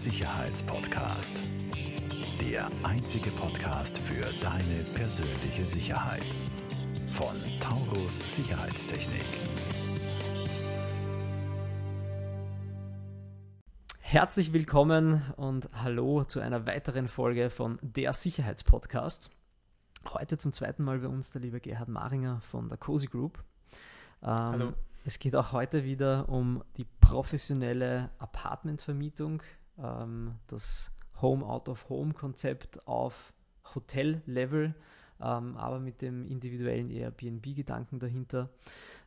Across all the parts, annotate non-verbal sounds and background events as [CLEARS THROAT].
Sicherheitspodcast. Der einzige Podcast für deine persönliche Sicherheit. Von Taurus Sicherheitstechnik. Herzlich willkommen und hallo zu einer weiteren Folge von Der Sicherheitspodcast. Heute zum zweiten Mal bei uns der liebe Gerhard Maringer von der Cozy Group. Ähm, hallo. Es geht auch heute wieder um die professionelle Apartmentvermietung, ähm, das Home-Out-of-Home-Konzept auf Hotel-Level, ähm, aber mit dem individuellen Airbnb-Gedanken dahinter.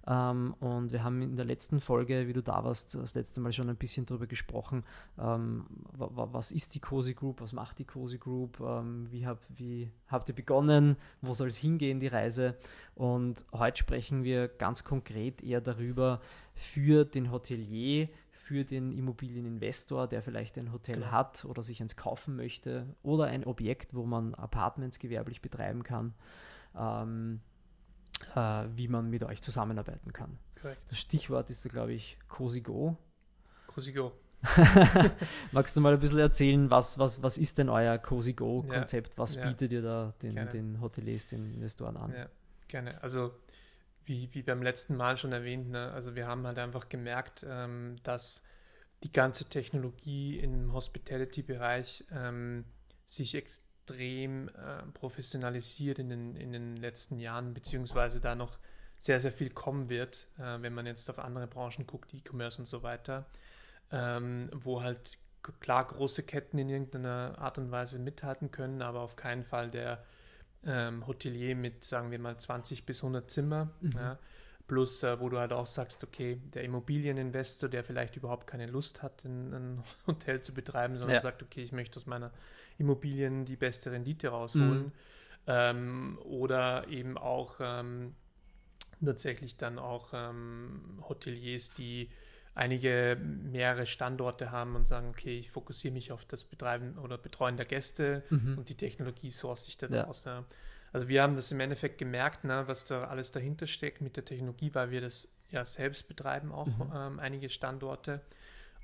Ähm, und wir haben in der letzten Folge, wie du da warst, das letzte Mal schon ein bisschen darüber gesprochen, ähm, was ist die Cozy Group, was macht die Cozy Group, ähm, wie, hab, wie habt ihr begonnen, wo soll es hingehen, die Reise. Und heute sprechen wir ganz konkret eher darüber, für den Hotelier, für den Immobilieninvestor, der vielleicht ein Hotel genau. hat oder sich eins kaufen möchte oder ein Objekt, wo man Apartments gewerblich betreiben kann. Ähm, äh, wie man mit euch zusammenarbeiten kann. Correct. Das Stichwort ist, glaube ich, Cozy Go. Cozy Go. [LAUGHS] Magst du mal ein bisschen erzählen, was, was, was ist denn euer Cozy Go-Konzept? Ja, was ja. bietet ihr da den, den Hoteliers, den Investoren an? Ja, gerne. Also wie, wie beim letzten Mal schon erwähnt, ne? also wir haben halt einfach gemerkt, ähm, dass die ganze Technologie im Hospitality-Bereich ähm, sich extrem äh, professionalisiert in den, in den letzten Jahren, beziehungsweise da noch sehr, sehr viel kommen wird, äh, wenn man jetzt auf andere Branchen guckt, E-Commerce und so weiter, ähm, wo halt klar große Ketten in irgendeiner Art und Weise mithalten können, aber auf keinen Fall der ähm, Hotelier mit, sagen wir mal, 20 bis 100 Zimmer. Mhm. Ja, Plus, äh, wo du halt auch sagst, okay, der Immobilieninvestor, der vielleicht überhaupt keine Lust hat, ein, ein [LAUGHS] Hotel zu betreiben, sondern ja. sagt, okay, ich möchte aus meiner Immobilien die beste Rendite rausholen. Mhm. Ähm, oder eben auch ähm, tatsächlich dann auch ähm, Hoteliers, die einige mehrere Standorte haben und sagen, okay, ich fokussiere mich auf das Betreiben oder Betreuen der Gäste mhm. und die Technologie source ich daraus. Ja. Also wir haben das im Endeffekt gemerkt, ne, was da alles dahinter steckt mit der Technologie, weil wir das ja selbst betreiben, auch mhm. ähm, einige Standorte.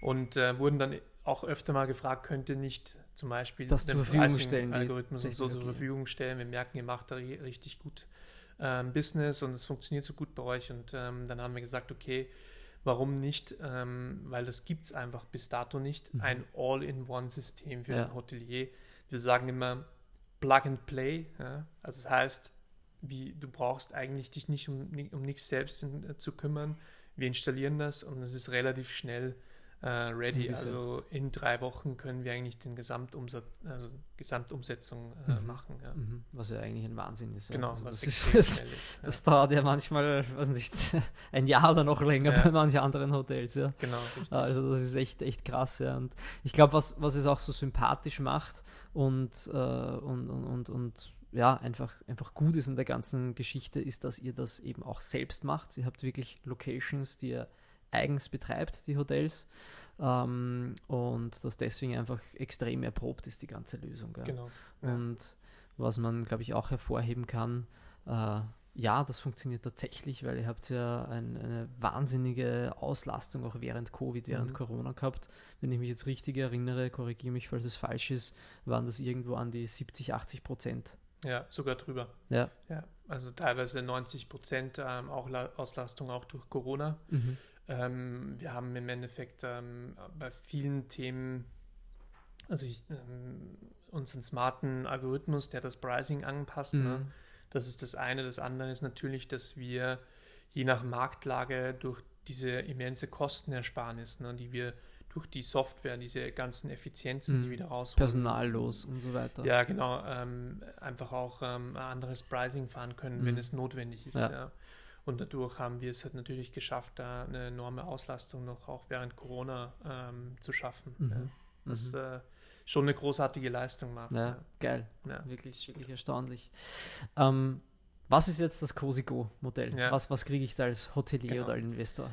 Und äh, wurden dann auch öfter mal gefragt, könnte nicht zum Beispiel das den Pricing-Algorithmus und so zur Verfügung stellen. Wir merken, ihr macht da richtig gut ähm, Business und es funktioniert so gut bei euch. Und ähm, dann haben wir gesagt, okay, warum nicht? Ähm, weil das gibt es einfach bis dato nicht, mhm. ein All-in-One-System für ja. ein Hotelier. Wir sagen immer, Plug and Play. Ja? Also das heißt, wie, du brauchst eigentlich dich nicht um, um nichts selbst in, äh, zu kümmern. Wir installieren das und es ist relativ schnell ready. Also in drei Wochen können wir eigentlich den Gesamtumsatz, also Gesamtumsetzung äh, mhm. machen. Ja. Mhm. Was ja eigentlich ein Wahnsinn ist. Genau, also das, ist, das, ist, das dauert ja manchmal, weiß nicht, [LAUGHS] ein Jahr oder noch länger ja. bei manchen anderen Hotels. Ja. Genau, richtig. Also das ist echt, echt krass. Ja. Und ich glaube, was, was es auch so sympathisch macht und, äh, und, und, und, und ja, einfach, einfach gut ist in der ganzen Geschichte, ist, dass ihr das eben auch selbst macht. Ihr habt wirklich Locations, die ihr eigens betreibt, die Hotels. Ähm, und das deswegen einfach extrem erprobt ist, die ganze Lösung. Genau. Ja. Und was man, glaube ich, auch hervorheben kann, äh, ja, das funktioniert tatsächlich, weil ihr habt ja ein, eine wahnsinnige Auslastung auch während Covid, während mhm. Corona gehabt. Wenn ich mich jetzt richtig erinnere, korrigiere mich, falls es falsch ist, waren das irgendwo an die 70, 80 Prozent. Ja, sogar drüber. Ja. ja also teilweise 90 Prozent ähm, auch Auslastung auch durch Corona. Mhm. Ähm, wir haben im Endeffekt ähm, bei vielen Themen, also ich, ähm, unseren smarten Algorithmus, der das Pricing anpasst. Ne? Mhm. Ne? Das ist das eine. Das andere ist natürlich, dass wir je nach Marktlage durch diese immense Kostenersparnis, ne, die wir durch die Software, diese ganzen Effizienzen, mhm. die wir da rausholen. Personallos und so weiter. Ja, genau. Ähm, einfach auch ähm, ein anderes Pricing fahren können, mhm. wenn es notwendig ist. Ja. Ja. Und dadurch haben wir es halt natürlich geschafft, da eine enorme Auslastung noch auch während Corona ähm, zu schaffen. Mhm. Ja. Das mhm. äh, schon eine großartige Leistung war. Ja, geil. Ja. Wirklich, wirklich erstaunlich. Ähm, was ist jetzt das Cosigo-Modell? Ja. Was, was kriege ich da als Hotelier genau. oder als Investor?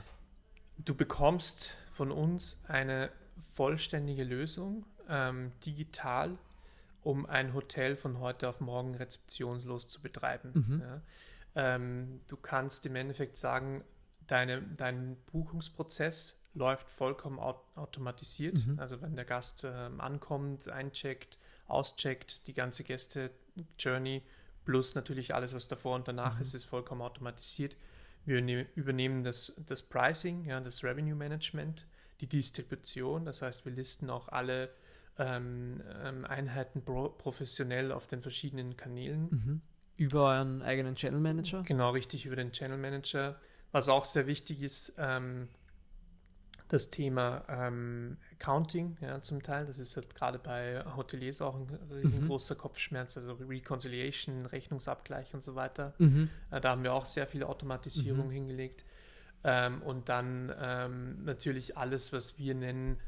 Du bekommst von uns eine vollständige Lösung, ähm, digital, um ein Hotel von heute auf morgen rezeptionslos zu betreiben. Mhm. Ähm, du kannst im Endeffekt sagen, deine, dein Buchungsprozess läuft vollkommen aut automatisiert. Mhm. Also wenn der Gast ähm, ankommt, eincheckt, auscheckt, die ganze Gäste-Journey plus natürlich alles, was davor und danach Mhm. ist, ist vollkommen automatisiert. Wir ne übernehmen das, das Pricing, ja, das Revenue Management, die Distribution. Das heißt, wir listen auch alle ähm, ähm, Einheiten pro professionell auf den verschiedenen Kanälen. Mhm. Über euren eigenen Channel Manager? Genau, richtig über den Channel Manager. Was auch sehr wichtig ist, ähm, das Thema ähm, Accounting, ja, zum Teil. Das ist halt gerade bei Hoteliers auch ein riesengroßer Kopfschmerz, also Reconciliation, Rechnungsabgleich und so weiter. Mhm. Äh, da haben wir auch sehr viel Automatisierung Mhm. hingelegt. Ähm, und dann ähm, natürlich alles, was wir nennen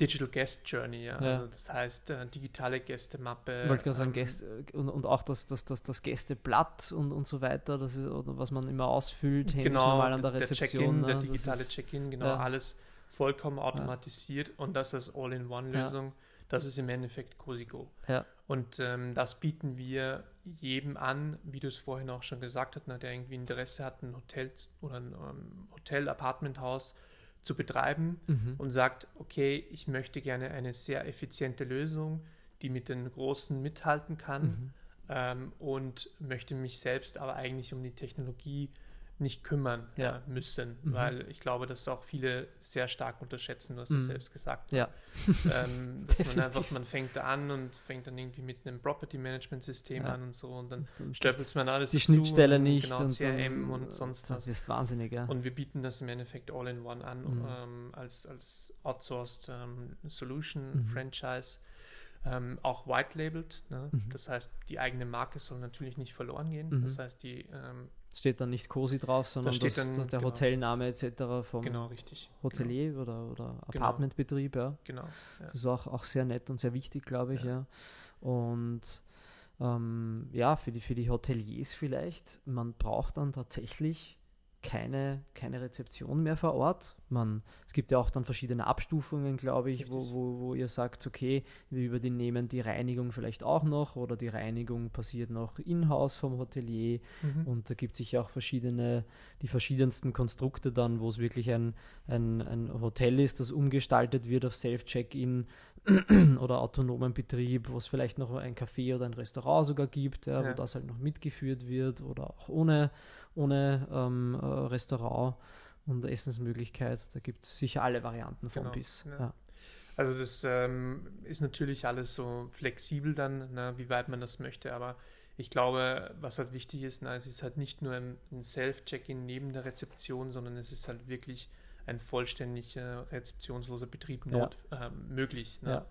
Digital Guest Journey. Ja? Ja. Also das heißt äh, digitale Gästemappe. Wollte gerade sagen, ähm, Gäste, und, und auch das, das, das, das Gästeblatt und, und so weiter, das ist, oder was man immer ausfüllt, händisch genau, normal an der der Rezeption. Check-in, ne? der digitale Check-in, genau, ja. alles vollkommen automatisiert und das als All-in-One-Lösung. Das ist im Endeffekt Cosigo. Ja. Und ähm, das bieten wir jedem an, wie du es vorhin auch schon gesagt hast, ne, der irgendwie Interesse hat, ein Hotel oder ein ähm, Hotel-Apartmenthaus zu betreiben Mhm. und sagt, okay, ich möchte gerne eine sehr effiziente Lösung, die mit den Großen mithalten kann Mhm. ähm, und möchte mich selbst aber eigentlich um die Technologie nicht kümmern Ja. äh, müssen, Mhm. weil ich glaube, dass auch viele sehr stark unterschätzen, du hast es Mhm. selbst gesagt, Ja. ähm, [LAUGHS] dass man einfach, man fängt da an und fängt dann irgendwie mit einem Property Management System Ja. an und so und dann stöpelt gibt's man alles die Schnittstelle und nicht genau, und CRM dann, und sonst was. wirst wahnsinnig, ja. Und wir bieten das im Endeffekt all-in-one an Mhm. ähm, als, als outsourced ähm, Solution, Mhm. Franchise, ähm, auch white-labeled. Ne? Mhm. Das heißt, die eigene Marke soll natürlich nicht verloren gehen. Mhm. Das heißt, die, ähm, Steht dann nicht COSI drauf, sondern steht das, dann, das, der genau. Hotelname etc. vom genau richtig. Hotelier oder, oder Genau. Apartmentbetrieb, ja. Genau. Ja. Das ist auch, auch sehr nett und sehr wichtig, glaube ich, ja. Ja. Und ähm, ja, für die, für die Hoteliers vielleicht, man braucht dann tatsächlich keine, keine Rezeption mehr vor Ort. Man, es gibt ja auch dann verschiedene Abstufungen, glaube ich, wo, wo, wo ihr sagt, okay, wir übernehmen die Reinigung vielleicht auch noch oder die Reinigung passiert noch in-house vom Hotelier. Mhm. Und da gibt es sicher auch verschiedene, die verschiedensten Konstrukte dann, wo es wirklich ein, ein, ein Hotel ist, das umgestaltet wird auf Self-Check-In [CLEARS THROAT] oder autonomen Betrieb, wo es vielleicht noch ein Café oder ein Restaurant sogar gibt, ja, Ja. wo das halt noch mitgeführt wird oder auch ohne, ohne ähm, äh, Restaurant und Essensmöglichkeit. Da gibt es sicher alle Varianten von Genau, bis. ja. Also das ähm, ist natürlich alles so flexibel dann, ne, wie weit man das möchte, aber ich glaube, was halt wichtig ist, na, es ist halt nicht nur ein, ein Self-Check-In neben der Rezeption, sondern es ist halt wirklich ein vollständiger rezeptionsloser Betrieb Ja. not, ähm, möglich. Ne? Ja.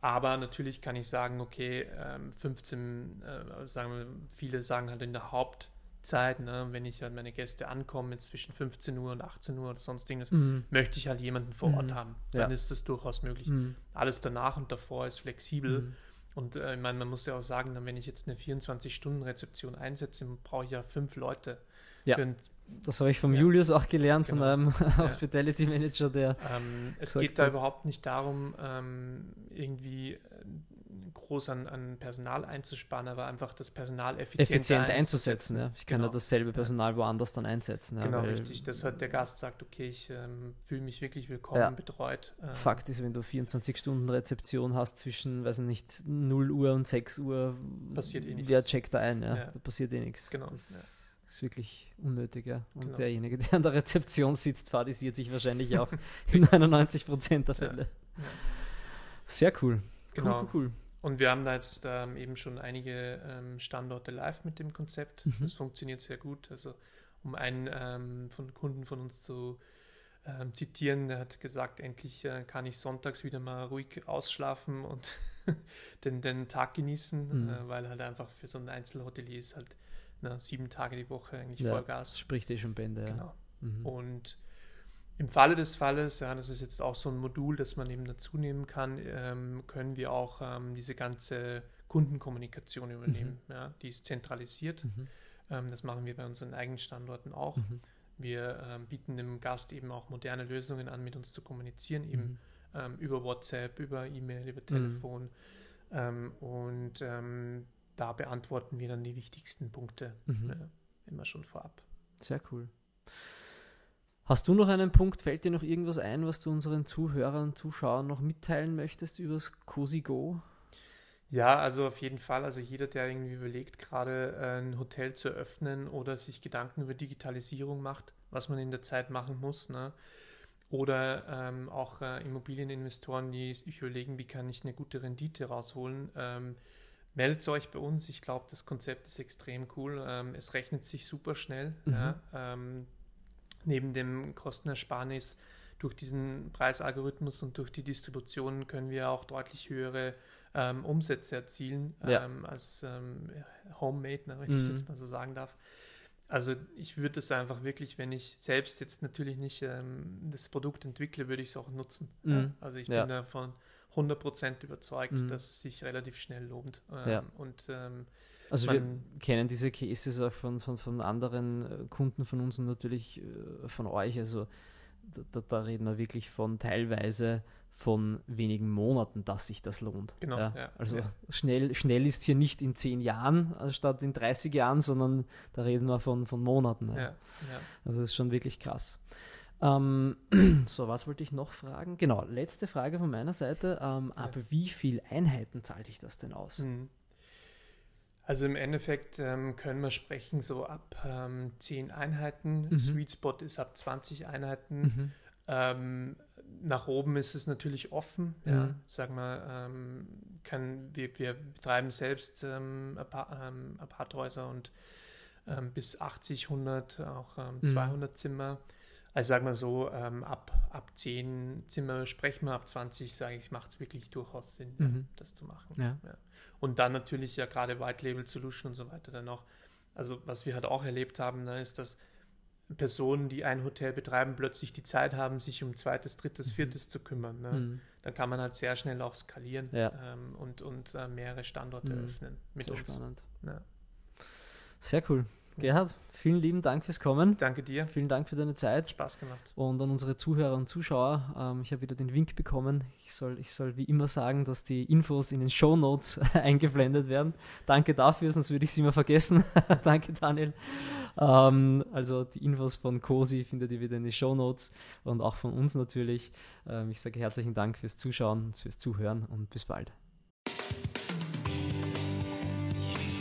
Aber natürlich kann ich sagen, okay, ähm, 15, äh, sagen wir, viele sagen halt in der Hauptzeit, ne, wenn ich halt meine Gäste ankomme, jetzt zwischen 15 Uhr und 18 Uhr oder sonst irgendwas, Mhm. möchte ich halt jemanden vor Ort Mhm. haben. Ja. Dann ist das durchaus möglich. Mhm. Alles danach und davor ist flexibel. Mhm. Und äh, ich meine, man muss ja auch sagen, dann, wenn ich jetzt eine 24-Stunden-Rezeption einsetze, brauche ich ja fünf Leute. Ja. Das habe ich vom Ja. Julius auch gelernt, von Genau. einem [LAUGHS] Hospitality Manager, der Ähm, es geht da hat- überhaupt nicht darum, ähm, irgendwie äh, groß an, an Personal einzusparen, aber einfach das Personal effizient, effizient einzusetzen. Ja. Ich kann ja Genau. dasselbe Personal woanders dann einsetzen. Ja, genau, weil richtig. Dass halt der Gast sagt, okay, ich ähm, fühle mich wirklich willkommen, Ja. betreut. Ähm, Fakt ist, wenn du 24 Stunden Rezeption hast zwischen, weiß ich nicht, 0 Uhr und 6 Uhr, Passiert eh nichts. wer checkt da ein? Ja? Ja. Da passiert eh nichts. Genau, Das ist wirklich unnötig. Ja. Und Genau. derjenige, der an der Rezeption sitzt, fadisiert sich wahrscheinlich auch [LAUGHS] in 99 Prozent der Ja. Fälle. Ja. Sehr cool. Genau. Cool, cool, Und wir haben da jetzt ähm, eben schon einige ähm, Standorte live mit dem Konzept. Mhm. Das funktioniert sehr gut. Also um einen ähm, von Kunden von uns zu ähm, zitieren, der hat gesagt, endlich äh, kann ich sonntags wieder mal ruhig ausschlafen und [LAUGHS] den, den Tag genießen, Mhm. äh, weil halt einfach für so ein Einzelhotelier ist halt na, sieben Tage die Woche eigentlich Ja, Vollgas. spricht eh schon Bände. Ja. Genau. Mhm. Und im Falle des Falles, ja, das ist jetzt auch so ein Modul, das man eben dazu nehmen kann, ähm, können wir auch ähm, diese ganze Kundenkommunikation übernehmen. Ja, die ist zentralisiert. Mhm. Ähm, das machen wir bei unseren eigenen Standorten auch. Mhm. Wir ähm, bieten dem Gast eben auch moderne Lösungen an, mit uns zu kommunizieren, eben Mhm. ähm, über WhatsApp, über E-Mail, über Telefon. Ähm, und da beantworten wir dann die wichtigsten Punkte Mhm. ja, immer schon vorab. Sehr cool. Hast du noch einen Punkt? Fällt dir noch irgendwas ein, was du unseren Zuhörern, Zuschauern noch mitteilen möchtest über das Cosi Go? Ja, also auf jeden Fall. Also jeder, der irgendwie überlegt, gerade äh, ein Hotel zu öffnen oder sich Gedanken über Digitalisierung macht, was man in der Zeit machen muss, ne? Oder ähm, auch äh, Immobilieninvestoren, die sich überlegen, wie kann ich eine gute Rendite rausholen. Ähm, meldet euch bei uns. Ich glaube, das Konzept ist extrem cool. Ähm, es rechnet sich super schnell. Mhm. Ja? Ähm, neben dem Kostenersparnis durch diesen Preisalgorithmus und durch die Distribution können wir auch deutlich höhere ähm, Umsätze erzielen ja. ähm, als ähm, Homemade, ne, wenn ich mhm. das jetzt mal so sagen darf. Also ich würde es einfach wirklich, wenn ich selbst jetzt natürlich nicht ähm, das Produkt entwickle, würde ich es auch nutzen. Mhm. Ja? Also ich bin davon 100% überzeugt, mhm. dass es sich relativ schnell lohnt. Ähm, ja. Und ähm, also wir kennen diese Cases auch von, von, von anderen äh, Kunden von uns und natürlich äh, von euch. Also da, da, reden wir wirklich von teilweise von wenigen Monaten, dass sich das lohnt. Genau. Ja, ja, also ja. Schnell, schnell ist hier nicht in zehn Jahren statt in 30 Jahren, sondern da reden wir von, von Monaten. Also das ist schon wirklich krass. Ähm, [CLEARS THROAT] so, was wollte ich noch fragen? Genau, letzte Frage von meiner Seite. Ähm, ab wie viel Einheiten zahlt sich das denn aus? Mhm. Also im Endeffekt ähm, können wir sprechen so ab ähm, 10 Einheiten. Mhm. Sweet Spot ist ab 20 Einheiten. Mhm. Ähm, nach oben ist es natürlich offen. Mhm. Ja, sagen wir, ähm, kann, wir, wir betreiben selbst ähm, ähm, Aparthäuser und ähm, bis 80, 100, auch ähm, 200 mhm. Zimmer. Also sagen wir so, ähm, ab, ab 10 Zimmer sprechen wir, ab 20 sage ich, macht es wirklich durchaus Sinn, mhm. das zu machen. Ja. Ja. Und dann natürlich ja gerade White Label Solution und so weiter dann auch. Also was wir halt auch erlebt haben, ne, ist, dass Personen, die ein Hotel betreiben, plötzlich die Zeit haben, sich um zweites, drittes, mhm. viertes zu kümmern. Ne? Mhm. Dann kann man halt sehr schnell auch skalieren ja. ähm, und, und äh, mehrere Standorte mhm. öffnen mit sehr uns. Spannend. Ja. Sehr cool. Gerhard, vielen lieben Dank fürs Kommen. Danke dir. Vielen Dank für deine Zeit. Spaß gemacht. Und an unsere Zuhörer und Zuschauer, ähm, ich habe wieder den Wink bekommen. Ich soll, ich soll wie immer sagen, dass die Infos in den Show Notes [LAUGHS] eingeblendet werden. Danke dafür, sonst würde ich sie immer vergessen. [LAUGHS] Danke, Daniel. Ähm, also die Infos von COSI findet ihr wieder in den Show Notes und auch von uns natürlich. Ähm, ich sage herzlichen Dank fürs Zuschauen, fürs Zuhören und bis bald.